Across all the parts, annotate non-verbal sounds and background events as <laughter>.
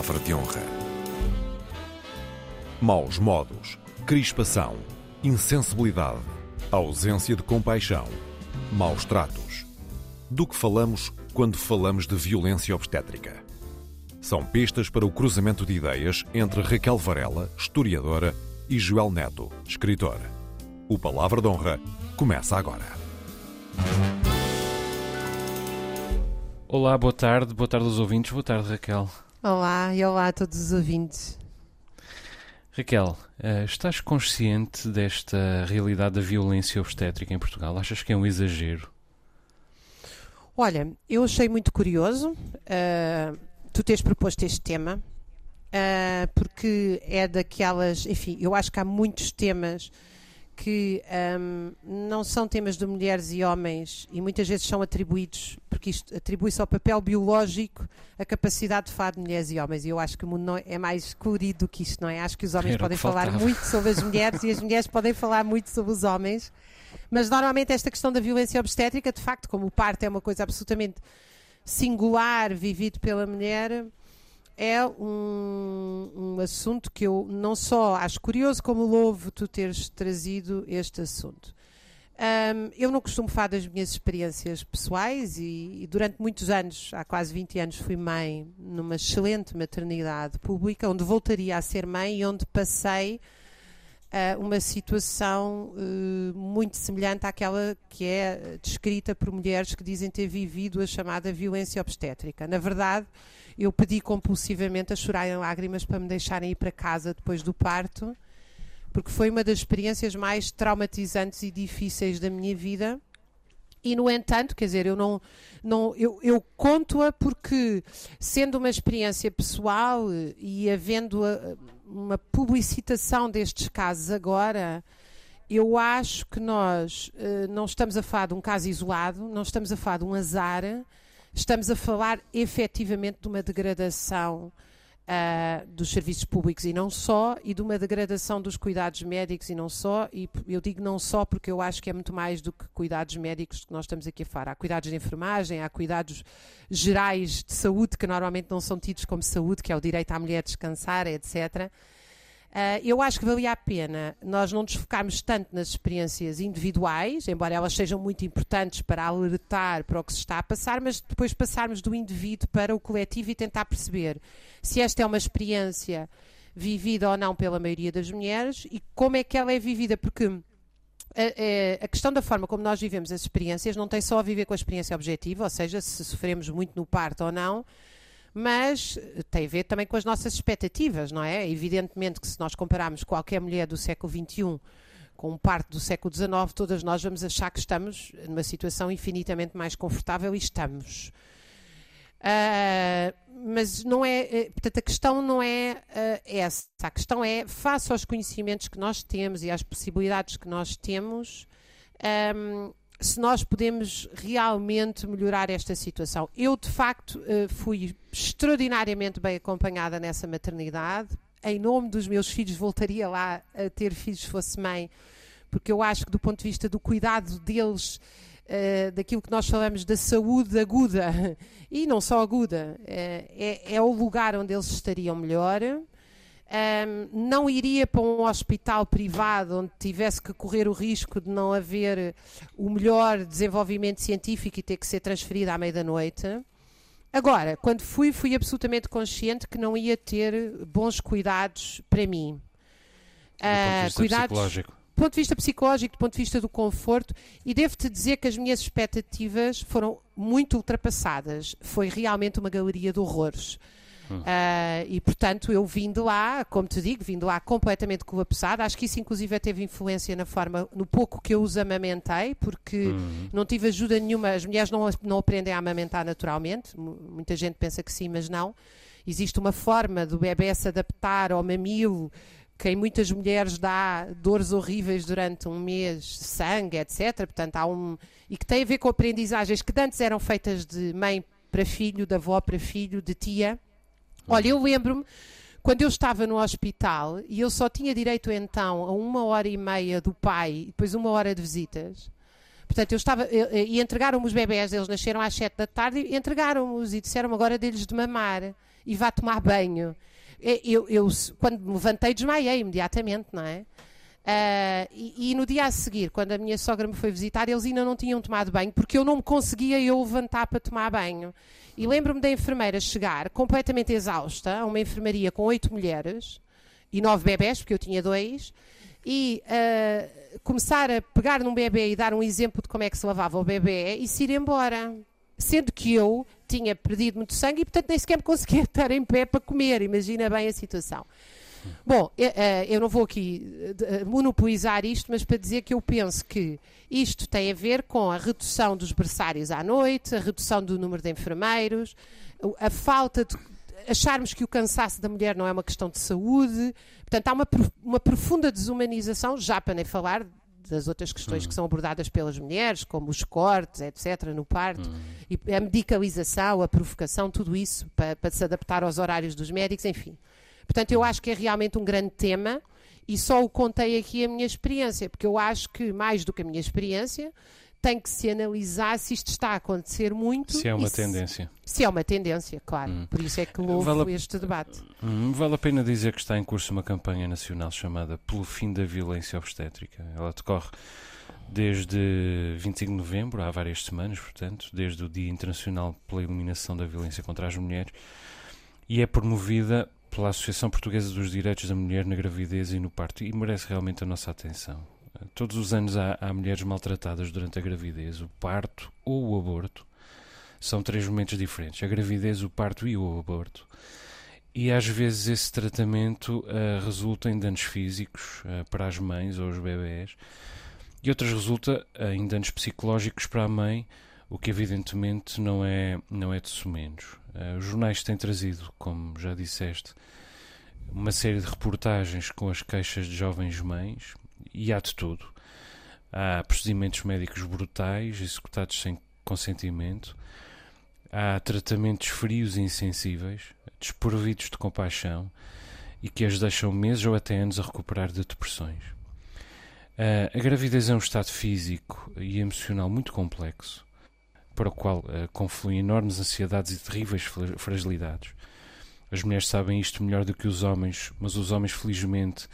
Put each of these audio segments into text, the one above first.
palavra de honra. Maus modos, crispação, insensibilidade, ausência de compaixão, maus tratos. Do que falamos quando falamos de violência obstétrica? São pistas para o cruzamento de ideias entre Raquel Varela, historiadora, e Joel Neto, escritor. O Palavra de Honra começa agora. Olá, boa tarde, boa tarde aos ouvintes, boa tarde Raquel. Olá e olá a todos os ouvintes. Raquel, uh, estás consciente desta realidade da violência obstétrica em Portugal? Achas que é um exagero? Olha, eu achei muito curioso uh, tu teres proposto este tema, uh, porque é daquelas. Enfim, eu acho que há muitos temas que um, não são temas de mulheres e homens e muitas vezes são atribuídos, porque isto atribui-se ao papel biológico a capacidade de falar de mulheres e homens. E eu acho que o mundo não é mais colorido do que isto, não é? Acho que os homens Era podem falar faltava. muito sobre as <laughs> mulheres e as mulheres podem falar muito sobre os homens. Mas normalmente esta questão da violência obstétrica, de facto, como o parto é uma coisa absolutamente singular, vivido pela mulher, é um, um assunto que eu não só acho curioso, como louvo tu teres trazido este assunto. Um, eu não costumo falar das minhas experiências pessoais e, e durante muitos anos, há quase 20 anos, fui mãe numa excelente maternidade pública, onde voltaria a ser mãe e onde passei uma situação uh, muito semelhante àquela que é descrita por mulheres que dizem ter vivido a chamada violência obstétrica. Na verdade, eu pedi compulsivamente a chorar em lágrimas para me deixarem ir para casa depois do parto, porque foi uma das experiências mais traumatizantes e difíceis da minha vida. E, no entanto, quer dizer, eu não. não eu, eu conto-a porque, sendo uma experiência pessoal e havendo a, uma publicitação destes casos agora, eu acho que nós uh, não estamos a falar de um caso isolado, não estamos a falar de um azar, estamos a falar efetivamente de uma degradação uh, dos serviços públicos e não só, e de uma degradação dos cuidados médicos e não só, e eu digo não só porque eu acho que é muito mais do que cuidados médicos que nós estamos aqui a falar. Há cuidados de enfermagem, há cuidados gerais de saúde que normalmente não são tidos como saúde, que é o direito à mulher descansar, etc. Uh, eu acho que valia a pena nós não nos focarmos tanto nas experiências individuais, embora elas sejam muito importantes para alertar para o que se está a passar, mas depois passarmos do indivíduo para o coletivo e tentar perceber se esta é uma experiência vivida ou não pela maioria das mulheres e como é que ela é vivida, porque a, a, a, questão da forma como nós vivemos as experiências não tem só a ver com a experiência objetiva, ou seja, se sofremos muito no parto ou não, mas tem a ver também com as nossas expectativas, não é? Evidentemente que se nós compararmos qualquer mulher do século XXI com parte do século XIX, todas nós vamos achar que estamos numa situação infinitamente mais confortável e estamos. Uh, mas não é, portanto, a questão não é uh, essa. A questão é, face aos conhecimentos que nós temos e às possibilidades que nós temos, um, se nós podemos realmente melhorar esta situação. Eu, de facto, fui extraordinariamente bem acompanhada nessa maternidade. Em nome dos meus filhos, voltaria lá a ter filhos se fosse mãe, porque eu acho que, do ponto de vista do cuidado deles, daquilo que nós falamos da saúde aguda, <laughs> e não só aguda, é, é o lugar onde eles estariam melhor. Um, não iria para um hospital privado onde tivesse que correr o risco de não haver o melhor desenvolvimento científico e ter que ser transferida à meia da noite. Agora, quando fui, fui absolutamente consciente que não ia ter bons cuidados para mim. Do ponto de vista cuidados, psicológico. do ponto de vista psicológico, do ponto de vista do conforto, e devo-te dizer que as minhas expectativas foram muito ultrapassadas. Foi realmente uma galeria de horrores. Uh, e portanto eu vim de lá, como te digo, vim de lá completamente colapsada. Acho que isso inclusive teve influência na forma, no pouco que eu os amamentei, porque Uhum. não tive ajuda nenhuma. As mulheres não, não aprendem a amamentar naturalmente. M- Muita gente pensa que sim, mas não. Existe uma forma do bebê se adaptar ao mamilo que em muitas mulheres dá dores horríveis durante um mês, sangue, etc. Portanto, há um. E que tem a ver com aprendizagens que antes eram feitas de mãe para filho, de avó para filho, de tia. Olha, eu lembro-me quando eu estava no hospital e eu só tinha direito então a uma hora e meia do pai depois uma hora de visitas. Portanto, eu estava. eu- E entregaram-me os bebés, eles nasceram às sete da tarde e entregaram-os e disseram-me agora deles de mamar. e vá tomar banho. Eu, eu quando me levantei, desmaiei imediatamente, não é? Uh, e, e, no dia a seguir, quando a minha sogra me foi visitar, eles ainda não tinham tomado banho, porque eu não me conseguia eu levantar para tomar banho. E lembro-me da enfermeira chegar completamente exausta a uma enfermaria com oito mulheres e nove bebés, porque eu tinha dois, e uh, começar a pegar num bebê e dar um exemplo de como é que se lavava o bebê e se ir embora. Sendo que eu tinha perdido muito sangue e, portanto, nem sequer me conseguia <laughs> estar em pé para comer. Imagina bem a situação. Bom, eh, eu não vou aqui eh, monopolizar isto, mas para dizer que eu penso que isto tem a ver com a redução dos berçários à noite, a redução do número de enfermeiros, a falta de acharmos que o cansaço da mulher não é uma questão de saúde. Portanto, há uma, uma profunda desumanização, já para nem falar das outras questões uhum. que são abordadas pelas mulheres, como os cortes, etc., no parto, uhum. e a medicalização, a provocação, tudo isso para, para se adaptar aos horários dos médicos, enfim. Portanto, eu acho que é realmente um grande tema e só o contei aqui a minha experiência, porque eu acho que, mais do que a minha experiência, tem que se analisar se isto está a acontecer muito. Se é uma tendência. Se, se, é uma tendência, claro. Hum. Por isso é que louvo vale a, este debate. Hum, vale a pena dizer que está em curso uma campanha nacional chamada Pelo Fim da Violência Obstétrica. Ela decorre desde 25 de novembro, há várias semanas, portanto, desde o Dia Internacional pela Eliminação da Violência contra as Mulheres, e é promovida pela Associação Portuguesa dos Direitos da Mulher na Gravidez e no Parto e merece realmente a nossa atenção. Todos os anos há, há mulheres maltratadas durante a gravidez, o parto ou o aborto. São três momentos diferentes: a gravidez, o parto e o aborto. E às vezes esse tratamento uh, resulta em danos físicos uh, para as mães ou os bebés, e outras resulta uh, em danos psicológicos para a mãe, o que evidentemente não é, não é de sumenos. Uh, os jornais têm trazido, como já disseste, uma série de reportagens com as queixas de jovens mães e há de tudo. Há procedimentos médicos brutais executados sem consentimento, há tratamentos frios e insensíveis, desprovidos de compaixão e que as deixam meses ou até anos a recuperar de depressões. Uh, a gravidez é um estado físico e emocional muito complexo para o qual uh, confluem enormes ansiedades e terríveis fragilidades. As mulheres sabem isto melhor do que os homens, mas os homens, felizmente,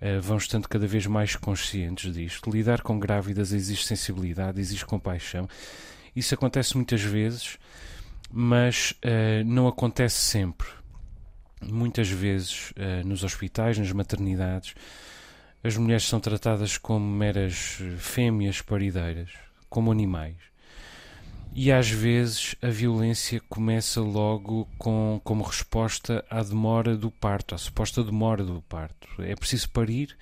uh, vão estando cada vez mais conscientes disto. Lidar com grávidas exige sensibilidade, exige compaixão. Isso acontece muitas vezes, mas uh, não acontece sempre. Muitas vezes, nos hospitais, nas maternidades, as mulheres são tratadas como meras fêmeas parideiras, como animais. E às vezes a violência começa logo com, como resposta à demora do parto, à suposta demora do parto. É preciso parir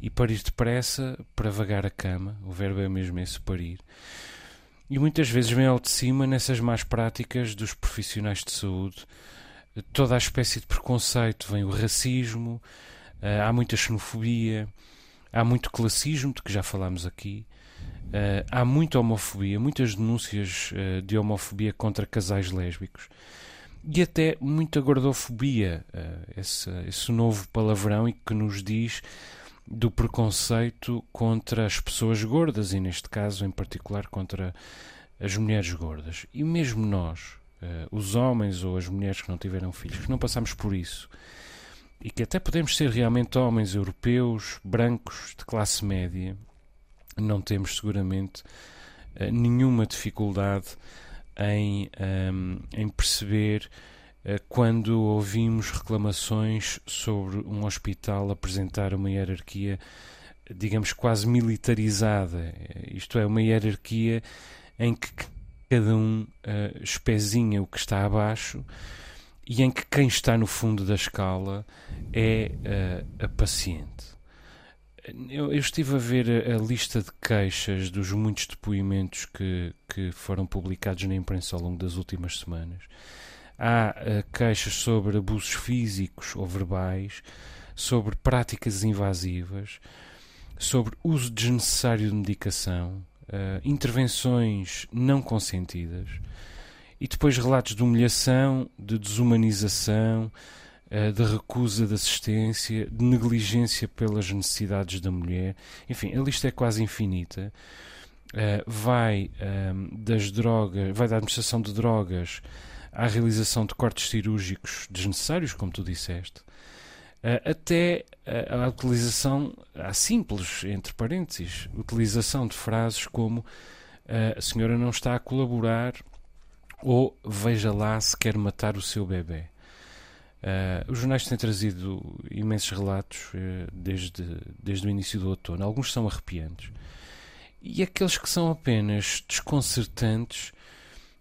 e parir depressa para vagar a cama. O verbo é mesmo esse, parir. E muitas vezes vem ao de cima nessas más práticas dos profissionais de saúde toda a espécie de preconceito. Vem o racismo, eh, há muita xenofobia, há muito classismo, de que já falámos aqui. Uh, há muita homofobia, muitas denúncias uh, de homofobia contra casais lésbicos e até muita gordofobia, uh, esse, esse novo palavrão e que nos diz do preconceito contra as pessoas gordas e, neste caso, em particular, contra as mulheres gordas. E mesmo nós, os homens ou as mulheres que não tiveram filhos, que não passamos por isso e que até podemos ser realmente homens europeus, brancos, de classe média não temos seguramente uh, nenhuma dificuldade em, um, ehm, em perceber uh, quando ouvimos reclamações sobre um hospital apresentar uma hierarquia, digamos, quase militarizada. Isto é, uma hierarquia em que cada um uh, espezinha o que está abaixo e em que quem está no fundo da escala é uh, a paciente. Eu, eu, estive a ver a, lista de queixas dos muitos depoimentos que, que foram publicados na imprensa ao longo das últimas semanas. Há uh, queixas sobre abusos físicos ou verbais, sobre práticas invasivas, sobre uso desnecessário de medicação, uh, intervenções não consentidas e depois relatos de humilhação, de desumanização, de recusa de assistência, de negligência pelas necessidades da mulher. Enfim, a lista é quase infinita. Uh, vai ehm, das drogas, vai da administração de drogas à realização de cortes cirúrgicos desnecessários, como tu disseste, uh, até a utilização, a simples, entre parênteses, utilização de frases como a senhora não está a colaborar ou veja lá se quer matar o seu bebê. Uh, os jornais têm trazido imensos relatos uh, desde, desde o início do outono. Alguns são arrepiantes. E aqueles que são apenas desconcertantes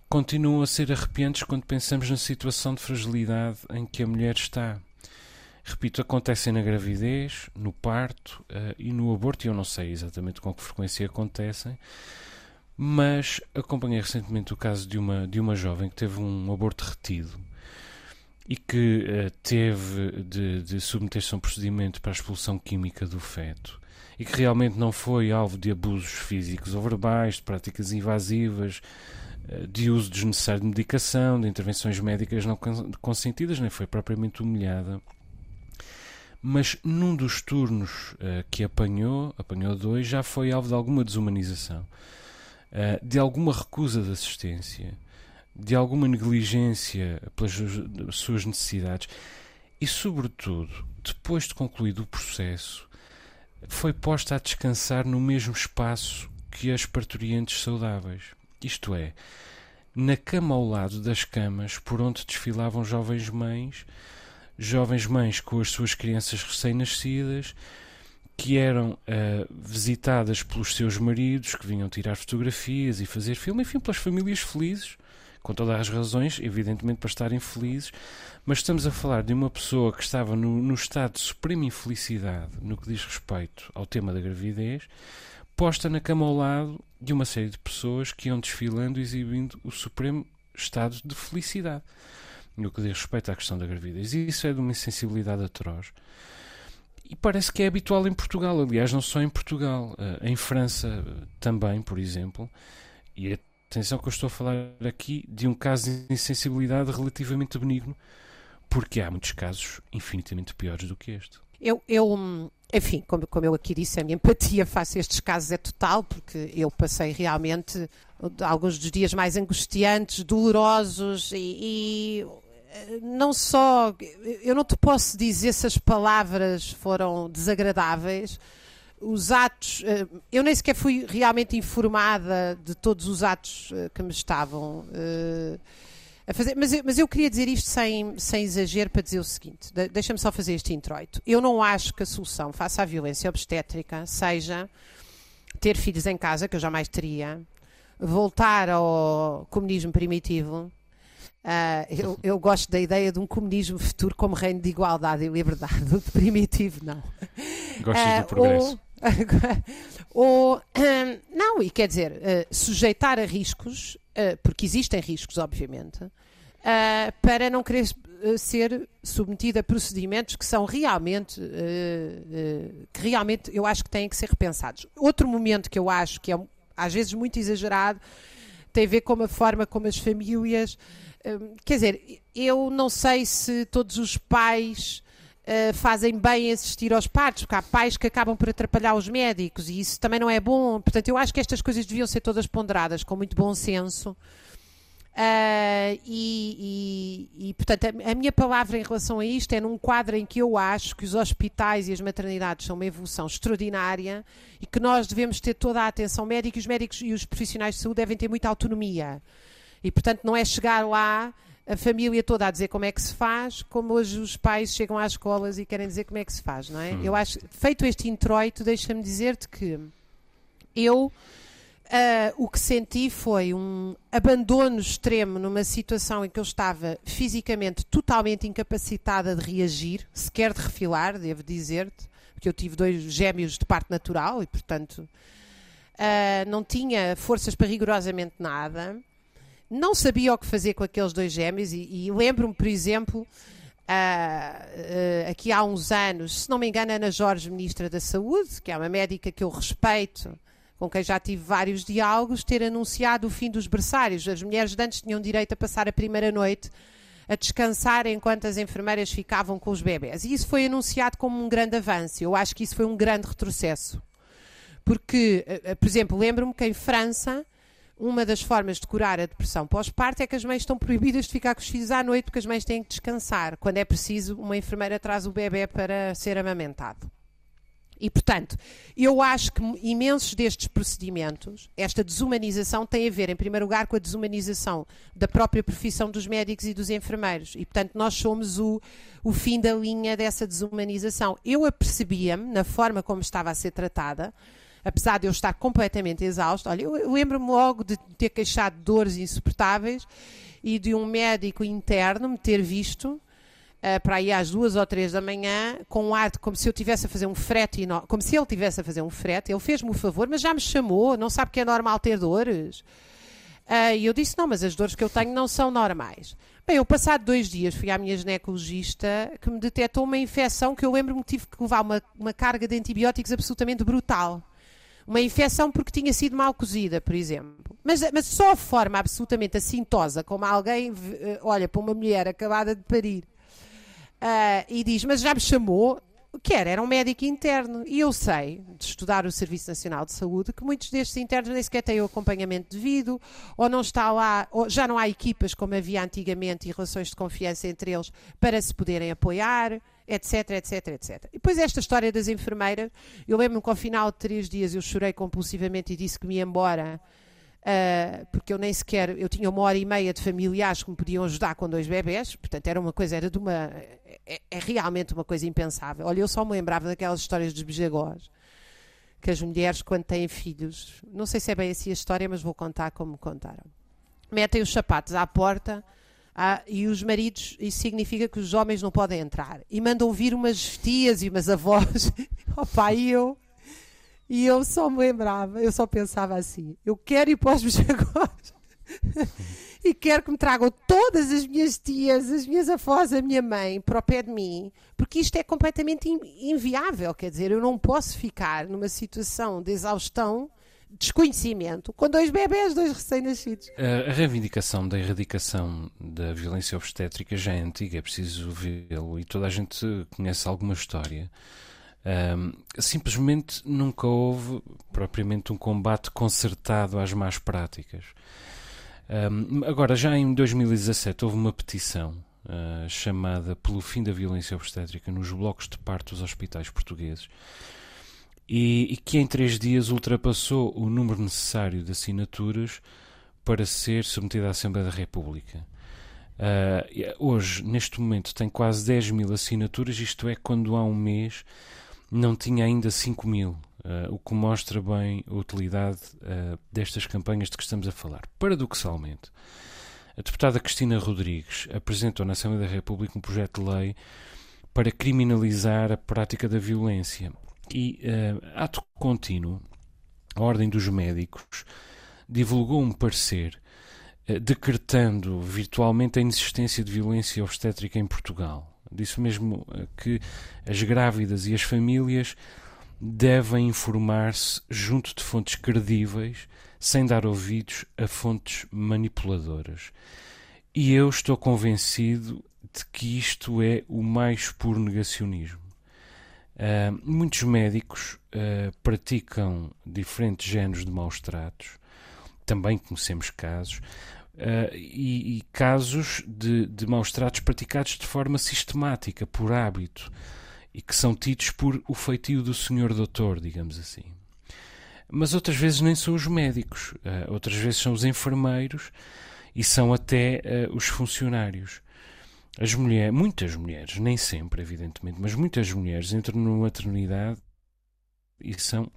continuam a ser arrepiantes quando pensamos na situação de fragilidade em que a mulher está. Repito, acontecem na gravidez, no parto uh, e no aborto, e eu não sei exatamente com que frequência acontecem, mas acompanhei recentemente o caso de uma, de uma jovem que teve um aborto retido e que uh, teve de, de submeter-se a um procedimento para a expulsão química do feto. E que realmente não foi alvo de abusos físicos ou verbais, de práticas invasivas, uh, de uso desnecessário de medicação, de intervenções médicas não consentidas, nem foi propriamente humilhada. Mas num dos turnos uh, que apanhou, apanhou dois, já foi alvo de alguma desumanização, de alguma recusa de assistência de alguma negligência pelas suas necessidades e, sobretudo, depois de concluído o processo, foi posta a descansar no mesmo espaço que as parturientes saudáveis. Isto é, na cama ao lado das camas por onde desfilavam jovens mães, jovens mães com as suas crianças recém-nascidas, que eram uh, visitadas pelos seus maridos, que vinham tirar fotografias e fazer filme, enfim, pelas famílias felizes com todas as razões, evidentemente, para estarem felizes, mas estamos a falar de uma pessoa que estava no, no estado de suprema infelicidade no que diz respeito ao tema da gravidez, posta na cama ao lado de uma série de pessoas que iam desfilando exibindo o supremo estado de felicidade no que diz respeito à questão da gravidez. E isso é de uma insensibilidade atroz. E parece que é habitual em Portugal, aliás, não só em Portugal, eh, em França também, por exemplo, e Atenção que eu estou a falar aqui de um caso de insensibilidade relativamente benigno, porque há muitos casos infinitamente piores do que este. Eu, eu enfim, como, como eu aqui disse, a minha empatia face a estes casos é total, porque eu passei realmente alguns dos dias mais angustiantes, dolorosos e, e não só, eu não te posso dizer se as palavras foram desagradáveis, os atos, eh, eu nem sequer fui realmente informada de todos os atos eh, que me estavam uh, a fazer, mas eu, mas eu queria dizer isto sem, sem exagero para dizer o seguinte: deixa-me só fazer este introito. Eu não acho que a solução face à violência obstétrica seja ter filhos em casa, que eu jamais teria, voltar ao comunismo primitivo. Uh, eu, eu, gosto da ideia de um comunismo futuro como reino de igualdade e liberdade. <laughs> O primitivo, não. Gostas uh, do progresso? Ou, <laughs> Ou, não, e quer dizer, uh, sujeitar a riscos, uh, porque existem riscos, obviamente, uh, para não querer ser submetida a procedimentos que são realmente, que realmente eu acho que têm que ser repensados. Outro momento que eu acho que é às vezes muito exagerado tem a ver com a forma como as famílias. Quer dizer, eu não sei se todos os pais Uh, fazem bem assistir aos partos, porque há pais que acabam por atrapalhar os médicos e isso também não é bom. Portanto, eu acho que estas coisas deviam ser todas ponderadas com muito bom senso. Uh, e, e, e, portanto, a, a, minha palavra em relação a isto é num quadro em que eu acho que os hospitais e as maternidades são uma evolução extraordinária e que nós devemos ter toda a atenção médica e os médicos e os profissionais de saúde devem ter muita autonomia. E, portanto, não é chegar lá a família toda a dizer como é que se faz, como hoje os pais chegam às escolas e querem dizer como é que se faz, não é? Hum. Eu acho, feito este introito, deixa-me dizer-te que eu uh, o que senti foi um abandono extremo numa situação em que eu estava fisicamente totalmente incapacitada de reagir, sequer de refilar, devo dizer-te, porque eu tive dois gêmeos de parte natural e, portanto, uh, não tinha forças para rigorosamente nada não sabia o que fazer com aqueles dois gêmeos e, e lembro-me, por exemplo, uh, uh, aqui há uns anos, se não me engano, Ana Jorge, Ministra da Saúde, que é uma médica que eu respeito, com quem já tive vários diálogos, ter anunciado o fim dos berçários. As mulheres de antes tinham direito a passar a primeira noite a descansar enquanto as enfermeiras ficavam com os bebés. E isso foi anunciado como um grande avanço. Eu acho que isso foi um grande retrocesso. Porque, uh, por exemplo, lembro-me que em França uma das formas de curar a depressão pós-parto é que as mães estão proibidas de ficar com os filhos à noite porque as mães têm que descansar. Quando é preciso, uma enfermeira traz o bebê para ser amamentado. E, portanto, eu acho que imensos destes procedimentos, esta desumanização, tem a ver, em primeiro lugar, com a desumanização da própria profissão dos médicos e dos enfermeiros. E, portanto, nós somos o, o fim da linha dessa desumanização. Eu apercebia-me, na forma como estava a ser tratada, apesar de eu estar completamente exausto, olha, eu, eu lembro-me logo de ter queixado de dores insuportáveis e de um médico interno me ter visto uh, para aí às duas ou três da manhã, com um ar de como se eu tivesse a fazer um frete, como se ele tivesse a fazer um frete. Ele fez-me o favor, mas já me chamou, não sabe que é normal ter dores. Uh, e eu disse: não, mas as dores que eu tenho não são normais. Bem, eu passado dois dias fui à minha ginecologista que me detectou uma infecção que eu lembro-me que tive que levar uma, uma carga de antibióticos absolutamente brutal. Uma infecção porque tinha sido mal cozida, por exemplo. Mas, mas só a forma absolutamente assintosa como alguém eh, olha para uma mulher acabada de parir uh, e diz: Mas já me chamou? Que era, era um médico interno. E eu sei, de estudar o Serviço Nacional de Saúde, que muitos destes internos nem sequer têm o acompanhamento devido, ou não está lá, ou já não há equipas como havia antigamente e relações de confiança entre eles para se poderem apoiar, etc, etc, etc. E depois esta história das enfermeiras, eu lembro-me que ao final de três dias eu chorei compulsivamente e disse que me ia embora Uh, porque eu nem sequer, eu tinha uma hora e meia de familiares que me podiam ajudar com dois bebés, portanto era uma coisa, era de uma, é, é realmente uma coisa impensável. Olha, eu só me lembrava daquelas histórias dos bijagós, que as mulheres quando têm filhos, não sei se é bem assim a história, mas vou contar como me contaram. Metem os sapatos à porta ah, e os maridos, isso significa que os homens não podem entrar. E mandam vir umas tias e umas avós. <laughs> Opa, e eu e eu só me lembrava, eu só pensava assim: eu quero ir para os Bejagós <laughs> e quero que me tragam todas as minhas tias, as minhas avós, a minha mãe para o pé de mim, porque isto é completamente inviável. Quer dizer, eu não posso ficar numa situação de exaustão desconhecimento com dois bebés, dois recém-nascidos. A, reivindicação da erradicação da violência obstétrica já é antiga, é preciso vê-lo, e toda a gente conhece alguma história um, simplesmente nunca houve propriamente um combate concertado às más práticas. Um, agora, já em 2017 houve uma petição uh, chamada pelo fim da violência obstétrica nos blocos de parto dos hospitais portugueses e, e, que em três dias ultrapassou o número necessário de assinaturas para ser submetida à Assembleia da República. Uh, hoje, neste momento, tem quase 10 mil assinaturas, isto é, quando há um mês não tinha ainda 5 mil, uh, o que mostra bem a utilidade uh, destas campanhas de que estamos a falar. Paradoxalmente, a deputada Cristina Rodrigues apresentou na Assembleia da República um projeto de lei para criminalizar a prática da violência e, uh, ato contínuo, a Ordem dos Médicos divulgou um parecer decretando virtualmente a inexistência de violência obstétrica em Portugal disse mesmo eh, que as grávidas e as famílias devem informar-se junto de fontes credíveis, sem dar ouvidos a fontes manipuladoras. E eu estou convencido de que isto é o mais puro negacionismo. Uh, muitos médicos uh, praticam diferentes géneros de maus tratos, também conhecemos casos, Uh, e, e, casos de, de maus tratos praticados de forma sistemática, por hábito, e que são tidos por o feitio do senhor doutor, digamos assim. Mas outras vezes nem são os médicos, outras vezes são os enfermeiros e são até os funcionários. As mulheres, muitas mulheres, nem sempre, evidentemente, mas muitas mulheres entram numa maternidade e são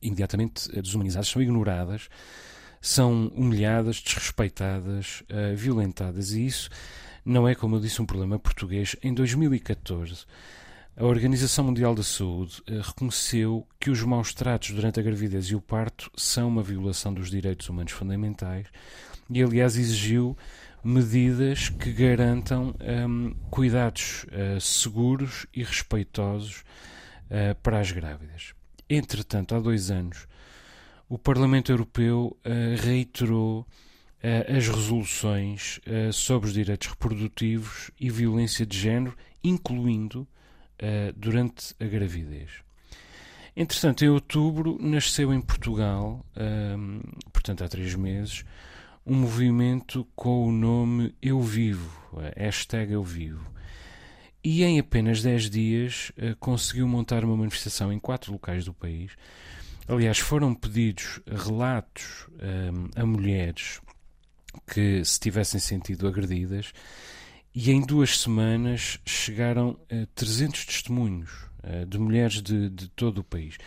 imediatamente desumanizadas, são ignoradas são humilhadas, desrespeitadas, uh, violentadas. E isso não é, como eu disse, um problema português. Em 2014, a Organização Mundial da Saúde uh, reconheceu que os maus tratos durante a gravidez e o parto são uma violação dos direitos humanos fundamentais e, aliás, exigiu medidas que garantam um, cuidados uh, seguros e respeitosos para as grávidas. Entretanto, há dois anos, o Parlamento Europeu uh, reiterou uh, as resoluções uh, sobre os direitos reprodutivos e violência de género, incluindo durante a gravidez. Entretanto, em outubro nasceu em Portugal, portanto há três meses, um movimento com o nome Eu Vivo, hashtag Eu Vivo. E em apenas 10 dias uh, conseguiu montar uma manifestação em quatro locais do país. Aliás, foram pedidos relatos um, a mulheres que se tivessem sentido agredidas e em duas semanas chegaram a 300 testemunhos de mulheres de, de todo o país.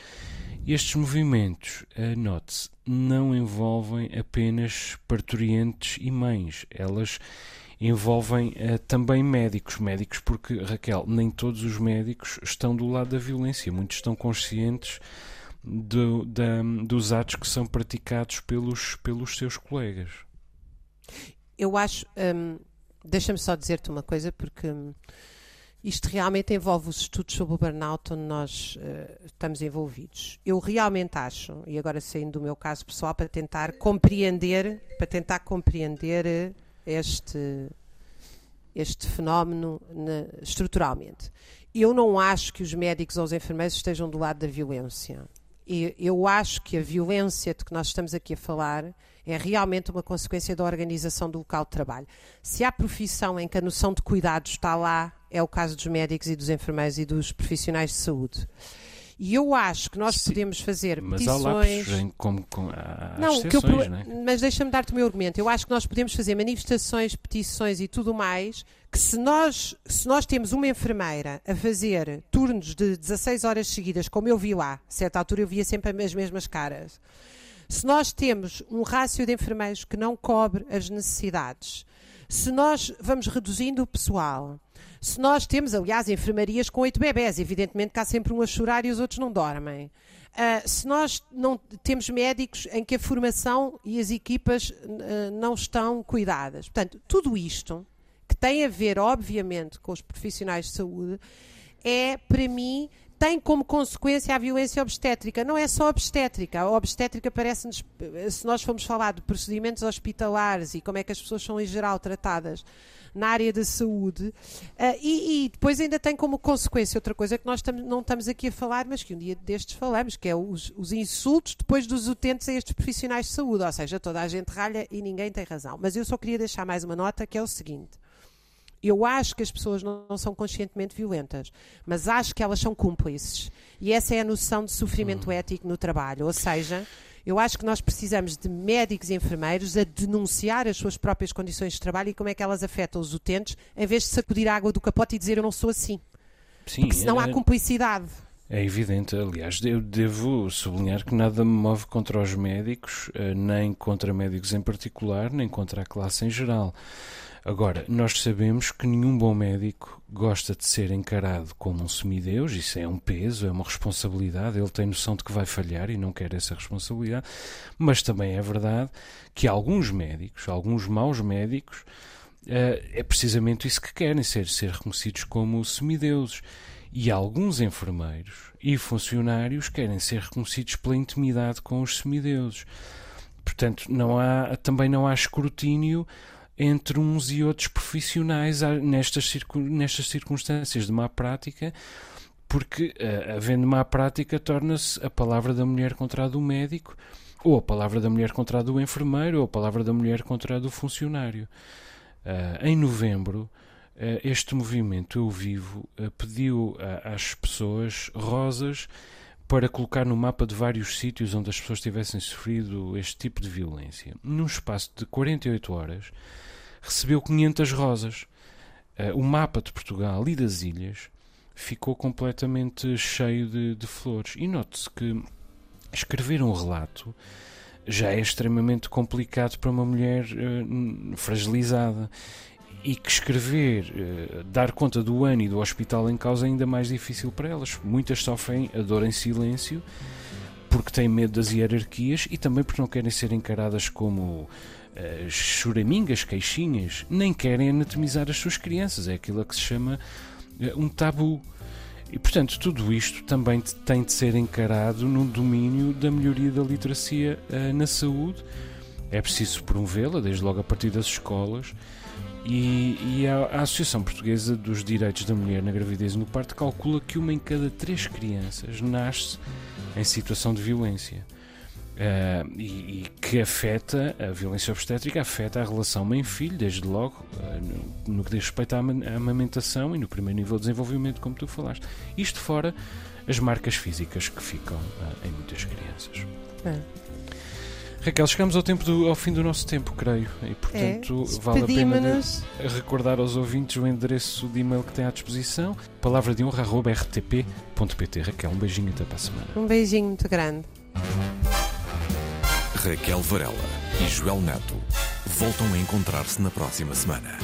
Estes movimentos, note-se, não envolvem apenas parturientes e mães, elas envolvem uh, também médicos. Médicos, porque, Raquel, nem todos os médicos estão do lado da violência, muitos estão conscientes do, da, dos atos que são praticados pelos, pelos seus colegas. Eu acho. Hum, Deixa-me só dizer-te uma coisa, porque. Hum, isto realmente envolve os estudos sobre o burnout onde nós uh, estamos envolvidos. Eu realmente acho, e agora saindo do meu caso pessoal, para tentar compreender, para tentar compreender este, este fenómeno ne, estruturalmente. Eu não acho que os médicos ou os enfermeiros estejam do lado da violência. E eu acho que a violência de que nós estamos aqui a falar é realmente uma consequência da organização do local de trabalho. Se há profissão em que a noção de cuidados está lá, é o caso dos médicos e dos enfermeiros e dos profissionais de saúde. E eu acho que nós Sim, podemos fazer mas petições. Há lá, como, com, há não, exceções, eu, não é? mas deixa-me dar-te o meu argumento. Eu acho que nós podemos fazer manifestações, petições e tudo mais. Que se nós, se nós temos uma enfermeira a fazer turnos de 16 horas seguidas, como eu vi lá, a certa altura eu via sempre as mesmas caras. Se nós temos um rácio de enfermeiros que não cobre as necessidades, se nós vamos reduzindo o pessoal, se nós temos, aliás, enfermarias com oito bebés, evidentemente que há sempre um a chorar e os outros não dormem. Uh, se nós não temos médicos em que a formação e as equipas uh, não estão cuidadas. Portanto, tudo isto, que tem a ver, obviamente, com os profissionais de saúde, é, para mim, tem como consequência a violência obstétrica. Não é só obstétrica. A obstétrica parece-nos, se nós formos falar de procedimentos hospitalares e como é que as pessoas são em geral tratadas na área da saúde, uh, e, e, depois ainda tem como consequência outra coisa que nós tam não estamos aqui a falar, mas que um dia destes falamos, que é os, os insultos depois dos utentes a estes profissionais de saúde, ou seja, toda a gente ralha e ninguém tem razão. Mas eu só queria deixar mais uma nota que é o seguinte. Eu acho que as pessoas não, não, são conscientemente violentas, mas acho que elas são cúmplices. E essa é a noção de sofrimento hum. ético no trabalho. Ou seja, eu acho que nós precisamos de médicos e enfermeiros a denunciar as suas próprias condições de trabalho e como é que elas afetam os utentes, em vez de sacudir a água do capote e dizer eu não sou assim. Sim, Porque senão é... há cumplicidade. É evidente, aliás, eu devo sublinhar que nada me move contra os médicos, eh, nem contra médicos em particular, nem contra a classe em geral. Agora, nós sabemos que nenhum bom médico gosta de ser encarado como um semideus, isso é um peso, é uma responsabilidade, ele tem noção de que vai falhar e não quer essa responsabilidade, mas também é verdade que alguns médicos, alguns maus médicos, uh, é precisamente isso que querem, ser, ser reconhecidos como semideuses. E alguns enfermeiros e funcionários querem ser reconhecidos pela intimidade com os semideuses. Portanto, não há, também não há escrutínio entre uns e outros profissionais nestas, nestas circunstâncias de má prática, porque uh, havendo má prática torna-se a palavra da mulher contra a do médico, ou a palavra da mulher contra a do enfermeiro, ou a palavra da mulher contra a do funcionário. Uh, em novembro, uh, este movimento Eu Vivo pediu às pessoas rosas para colocar no mapa de vários sítios onde as pessoas tivessem sofrido este tipo de violência. Num espaço de 48 horas, recebeu 500 rosas. Uh, o mapa de Portugal e das ilhas ficou completamente cheio de, de flores. E note-se que escrever um relato já é extremamente complicado para uma mulher uh, fragilizada e que escrever, uh, dar conta do ano e do hospital em causa é ainda mais difícil para elas. Muitas sofrem a dor em silêncio porque têm medo das hierarquias e também porque não querem ser encaradas como uh, choramingas, queixinhas, nem querem anatomizar as suas crianças. É aquilo que se chama uh, um tabu. E, portanto, tudo isto também tem de ser encarado no domínio da melhoria da literacia uh, na saúde. É preciso promovê-la, desde logo a partir das escolas. E, e a, a, Associação Portuguesa dos Direitos da Mulher na Gravidez e no Parto calcula que uma em cada três crianças nasce em situação de violência. Uh, e, e, que afeta a violência obstétrica, afeta a relação mãe-filho, desde logo, uh, no, no, que diz respeito à amamentação e no primeiro nível de desenvolvimento, como tu falaste. Isto fora as marcas físicas que ficam uh, em muitas crianças. É. Raquel, chegamos ao, tempo do, ao fim do nosso tempo, creio, e portanto é. vale a pena recordar aos ouvintes o endereço de e-mail que tem à disposição, palavra de honra, rtp.pt. Raquel, um beijinho até para a semana. Um beijinho muito grande. Raquel Varela e Joel Neto voltam a encontrar-se na próxima semana.